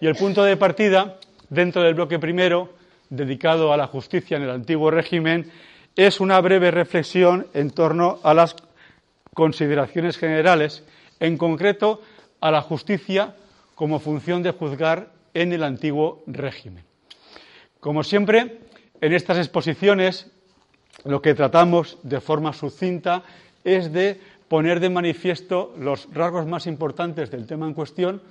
Y el punto de partida, dentro del bloque primero, dedicado a la justicia en el antiguo régimen, es una breve reflexión en torno a las consideraciones generales, en concreto a la justicia como función de juzgar en el antiguo régimen. Como siempre, en estas exposiciones lo que tratamos de forma sucinta es de poner de manifiesto los rasgos más importantes del tema en cuestión,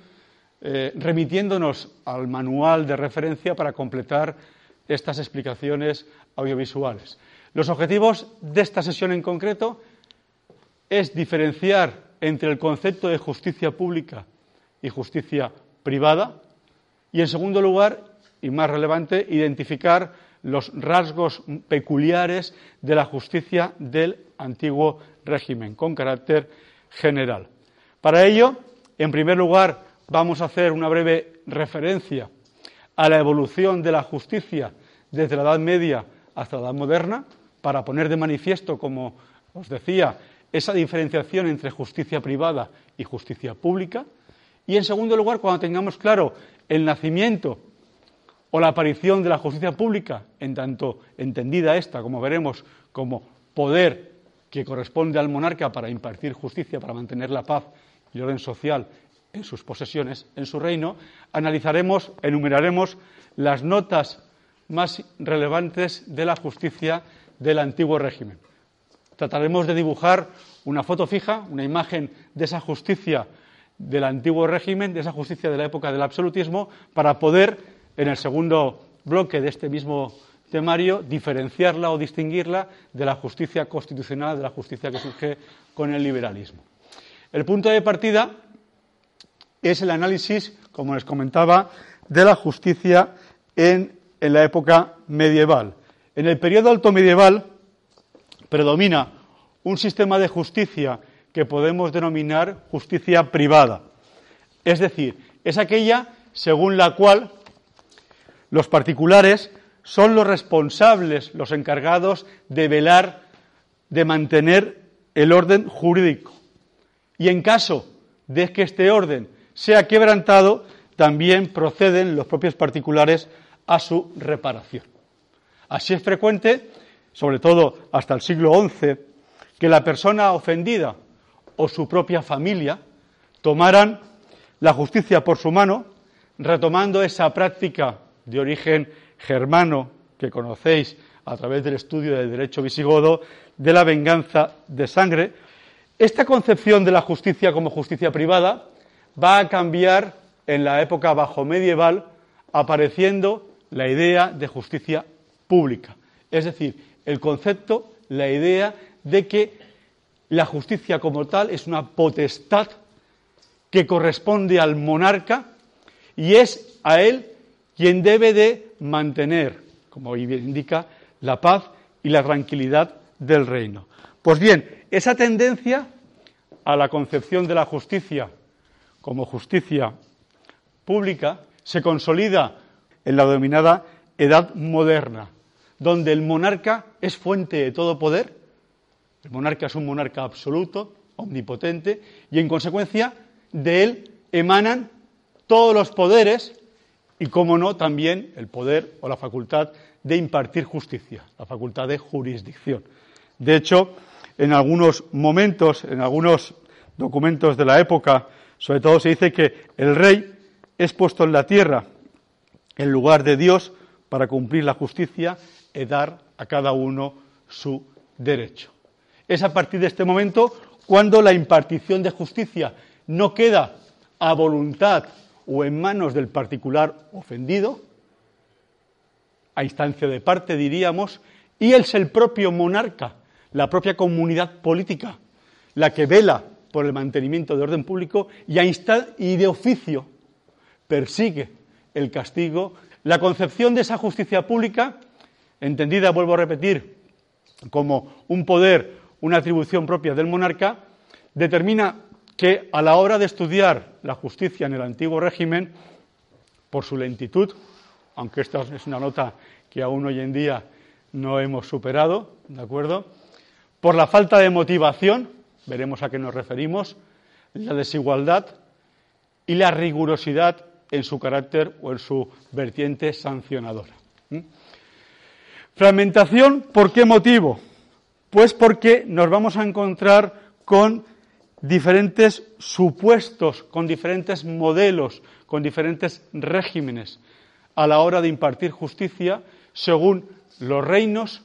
eh, remitiéndonos al manual de referencia para completar estas explicaciones audiovisuales. Los objetivos de esta sesión en concreto es diferenciar entre el concepto de justicia pública y justicia privada y, en segundo lugar, y más relevante, identificar los rasgos peculiares de la justicia del antiguo régimen con carácter general. Para ello, en primer lugar, vamos a hacer una breve referencia a la evolución de la justicia desde la Edad Media hasta la Edad Moderna, para poner de manifiesto, como os decía, esa diferenciación entre justicia privada y justicia pública. Y en segundo lugar, cuando tengamos claro el nacimiento o la aparición de la justicia pública, en tanto entendida esta, como veremos, como poder que corresponde al monarca para impartir justicia, para mantener la paz y el orden social en sus posesiones, en su reino, analizaremos, enumeraremos las notas más relevantes de la justicia del antiguo régimen. Trataremos de dibujar una foto fija, una imagen de esa justicia del antiguo régimen, de esa justicia de la época del absolutismo, para poder, en el segundo bloque de este mismo temario diferenciarla o distinguirla de la justicia constitucional, de la justicia que surge con el liberalismo. El punto de partida es el análisis, como les comentaba, de la justicia en, la época medieval. En el periodo alto medieval predomina un sistema de justicia que podemos denominar justicia privada. Es decir, es aquella según la cual los particulares son los responsables, los encargados de velar, de mantener el orden jurídico. Y en caso de que este orden sea quebrantado, también proceden los propios particulares a su reparación. Así es frecuente, sobre todo hasta el siglo XI, que la persona ofendida o su propia familia tomaran la justicia por su mano, retomando esa práctica de origen germano que conocéis a través del estudio del derecho visigodo, de la venganza de sangre, esta concepción de la justicia como justicia privada va a cambiar en la época bajo medieval, apareciendo la idea de justicia pública. Es decir, el concepto, la idea de que la justicia como tal es una potestad que corresponde al monarca y es a él quien debe de mantener, como indica, la paz y la tranquilidad del reino. Pues bien, esa tendencia a la concepción de la justicia como justicia pública se consolida en la denominada Edad Moderna, donde el monarca es fuente de todo poder, el monarca es un monarca absoluto, omnipotente, y en consecuencia de él emanan todos los poderes y, como no, también el poder o la facultad de impartir justicia, la facultad de jurisdicción. De hecho, en algunos momentos, en algunos documentos de la época, sobre todo se dice que el rey es puesto en la tierra en lugar de Dios para cumplir la justicia y dar a cada uno su derecho. Es a partir de este momento cuando la impartición de justicia no queda a voluntad o en manos del particular ofendido, a instancia de parte diríamos, y es el propio monarca, la propia comunidad política, la que vela por el mantenimiento de orden público y, y de oficio persigue el castigo, la concepción de esa justicia pública, entendida, vuelvo a repetir, como un poder, una atribución propia del monarca, determina que a la hora de estudiar la justicia en el antiguo régimen, por su lentitud, aunque esta es una nota que aún hoy en día no hemos superado, ¿de acuerdo? Por la falta de motivación, veremos a qué nos referimos, la desigualdad y la rigurosidad en su carácter o en su vertiente sancionadora. Fragmentación, ¿por qué motivo? Pues porque nos vamos a encontrar con diferentes supuestos, con diferentes modelos, con diferentes regímenes a la hora de impartir justicia según los reinos,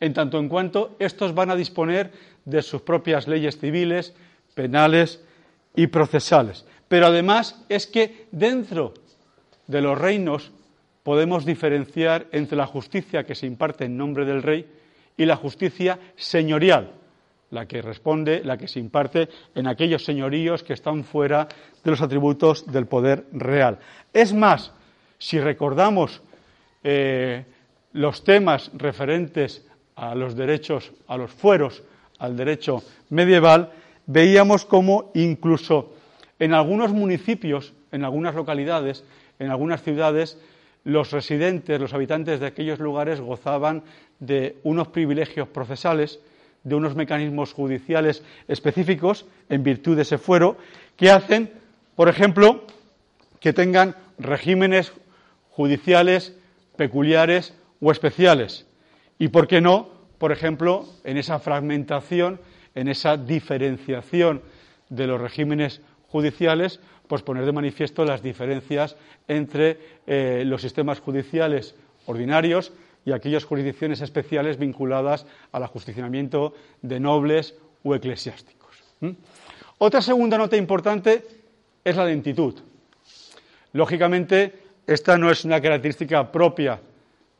en tanto en cuanto estos van a disponer de sus propias leyes civiles, penales y procesales. Pero además es que dentro de los reinos podemos diferenciar entre la justicia que se imparte en nombre del rey y la justicia señorial, la que responde, la que se imparte en aquellos señoríos que están fuera de los atributos del poder real. Es más, si recordamos eh, los temas referentes a los derechos, a los fueros, al derecho medieval, veíamos cómo incluso en algunos municipios, en algunas localidades, en algunas ciudades, los residentes, los habitantes de aquellos lugares gozaban de unos privilegios procesales, de unos mecanismos judiciales específicos en virtud de ese fuero, que hacen, por ejemplo, que tengan regímenes judiciales peculiares o especiales. Y, ¿por qué no? Por ejemplo, en esa fragmentación, en esa diferenciación de los regímenes judiciales, pues poner de manifiesto las diferencias entre eh, los sistemas judiciales ordinarios y aquellas jurisdicciones especiales vinculadas al ajusticionamiento de nobles o eclesiásticos. Otra segunda nota importante es la lentitud. Lógicamente, esta no es una característica propia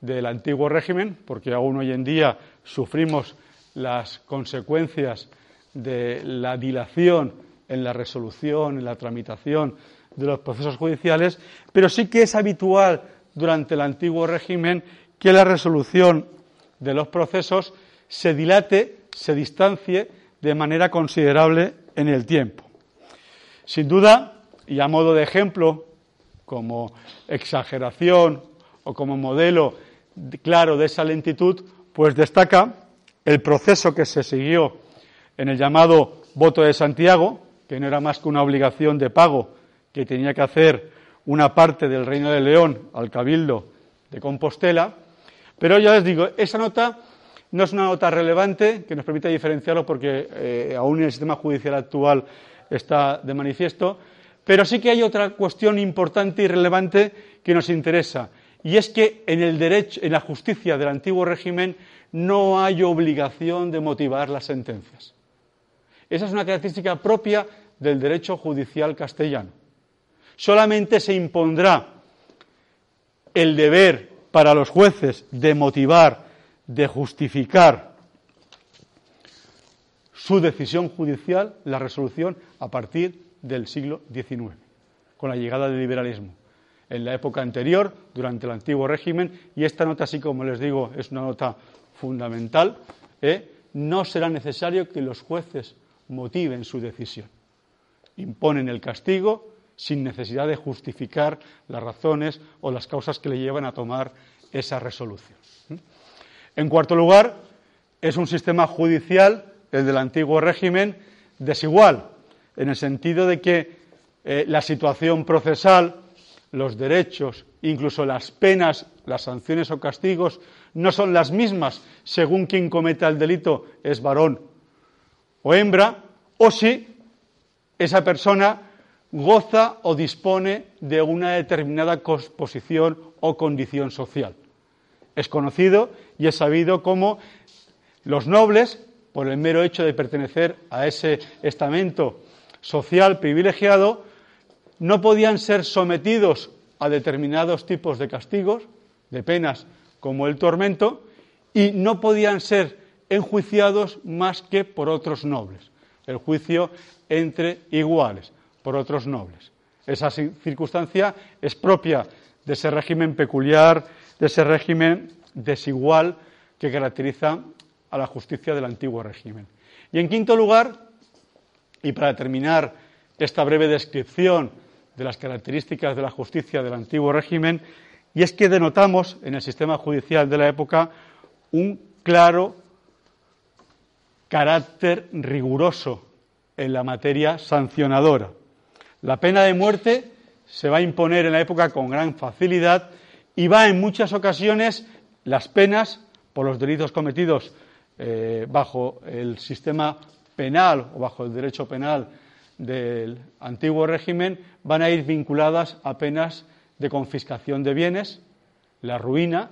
del antiguo régimen, porque aún hoy en día sufrimos las consecuencias de la dilación en la resolución, en la tramitación de los procesos judiciales, pero sí que es habitual durante el antiguo régimen que la resolución de los procesos se dilate, se distancie de manera considerable en el tiempo. Sin duda, y a modo de ejemplo, como exageración o como modelo claro de esa lentitud, pues destaca el proceso que se siguió en el llamado voto de Santiago, que no era más que una obligación de pago que tenía que hacer una parte del Reino de León al Cabildo de Compostela. Pero ya les digo, esa nota no es una nota relevante que nos permite diferenciarlo porque eh, aún en el sistema judicial actual está de manifiesto, pero sí que hay otra cuestión importante y relevante que nos interesa, y es que en el derecho, en la justicia del antiguo régimen no hay obligación de motivar las sentencias. Esa es una característica propia del derecho judicial castellano. Solamente se impondrá el deber para los jueces de motivar, de justificar su decisión judicial, la resolución, a partir del siglo XIX, con la llegada del liberalismo. En la época anterior, durante el antiguo régimen, y esta nota, así como les digo, es una nota fundamental, ¿eh? no será necesario que los jueces motiven su decisión. Imponen el castigo sin necesidad de justificar las razones o las causas que le llevan a tomar esa resolución. En cuarto lugar, es un sistema judicial, el del antiguo régimen, desigual, en el sentido de que eh, la situación procesal, los derechos, incluso las penas, las sanciones o castigos, no son las mismas según quien cometa el delito es varón o hembra, o si esa persona goza o dispone de una determinada posición o condición social. Es conocido y es sabido cómo los nobles, por el mero hecho de pertenecer a ese estamento social privilegiado, no podían ser sometidos a determinados tipos de castigos, de penas como el tormento, y no podían ser enjuiciados más que por otros nobles. el juicio entre iguales por otros nobles. Esa circunstancia es propia de ese régimen peculiar, de ese régimen desigual que caracteriza a la justicia del antiguo régimen. Y en quinto lugar, y para terminar esta breve descripción de las características de la justicia del antiguo régimen, y es que denotamos en el sistema judicial de la época un claro carácter riguroso en la materia sancionadora. La pena de muerte se va a imponer en la época con gran facilidad y va en muchas ocasiones las penas por los delitos cometidos eh, bajo el sistema penal o bajo el derecho penal del antiguo régimen van a ir vinculadas a penas de confiscación de bienes, la ruina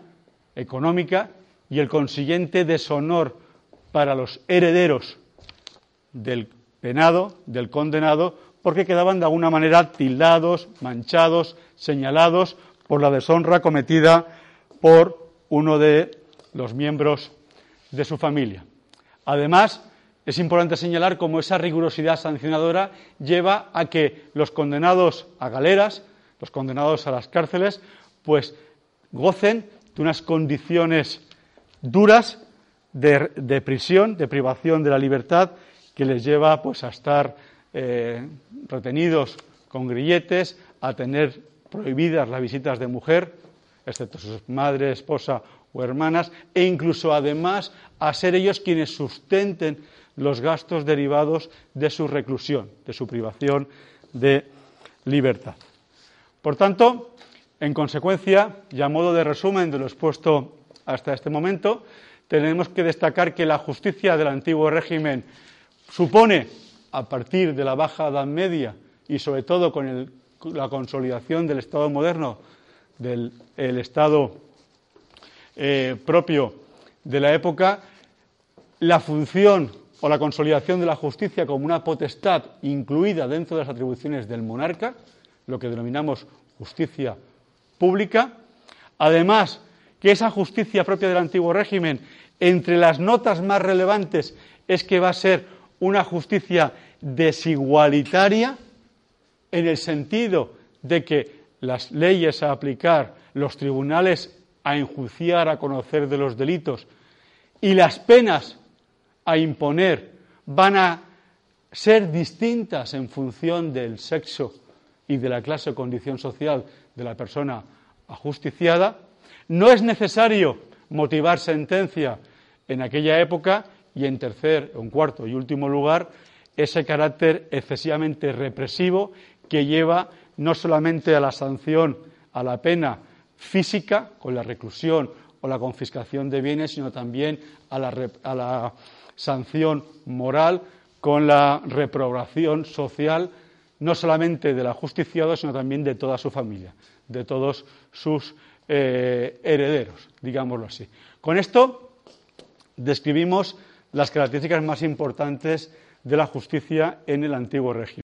económica y el consiguiente deshonor para los herederos del penado, del condenado, porque quedaban de alguna manera tildados, manchados, señalados por la deshonra cometida por uno de los miembros de su familia. Además, es importante señalar cómo esa rigurosidad sancionadora lleva a que los condenados a galeras, los condenados a las cárceles, pues gocen de unas condiciones duras de, prisión, de privación de la libertad, que les lleva pues, a estar eh, retenidos con grilletes, a tener prohibidas las visitas de mujer, excepto su madre, esposa o hermanas, e incluso además a ser ellos quienes sustenten los gastos derivados de su reclusión, de su privación de libertad. Por tanto, en consecuencia, y a modo de resumen de lo expuesto hasta este momento, tenemos que destacar que la justicia del antiguo régimen supone, a partir de la Baja Edad Media y sobre todo con la consolidación del Estado moderno, del Estado eh, propio de la época, la función o la consolidación de la justicia como una potestad incluida dentro de las atribuciones del monarca, lo que denominamos justicia pública. Además, que esa justicia propia del antiguo régimen, entre las notas más relevantes, es que va a ser una justicia desigualitaria, en el sentido de que las leyes a aplicar, los tribunales a enjuiciar, a conocer de los delitos y las penas a imponer van a ser distintas en función del sexo y de la clase o condición social de la persona ajusticiada, no es necesario motivar sentencia en aquella época y en tercer, en cuarto y último lugar, ese carácter excesivamente represivo que lleva no solamente a la sanción, a la pena física, con la reclusión o la confiscación de bienes, sino también a la, sanción moral con la reprobación social no solamente del ajusticiado, sino también de toda su familia, de todos sus eh, herederos, digámoslo así. Con esto describimos las características más importantes de la justicia en el antiguo régimen.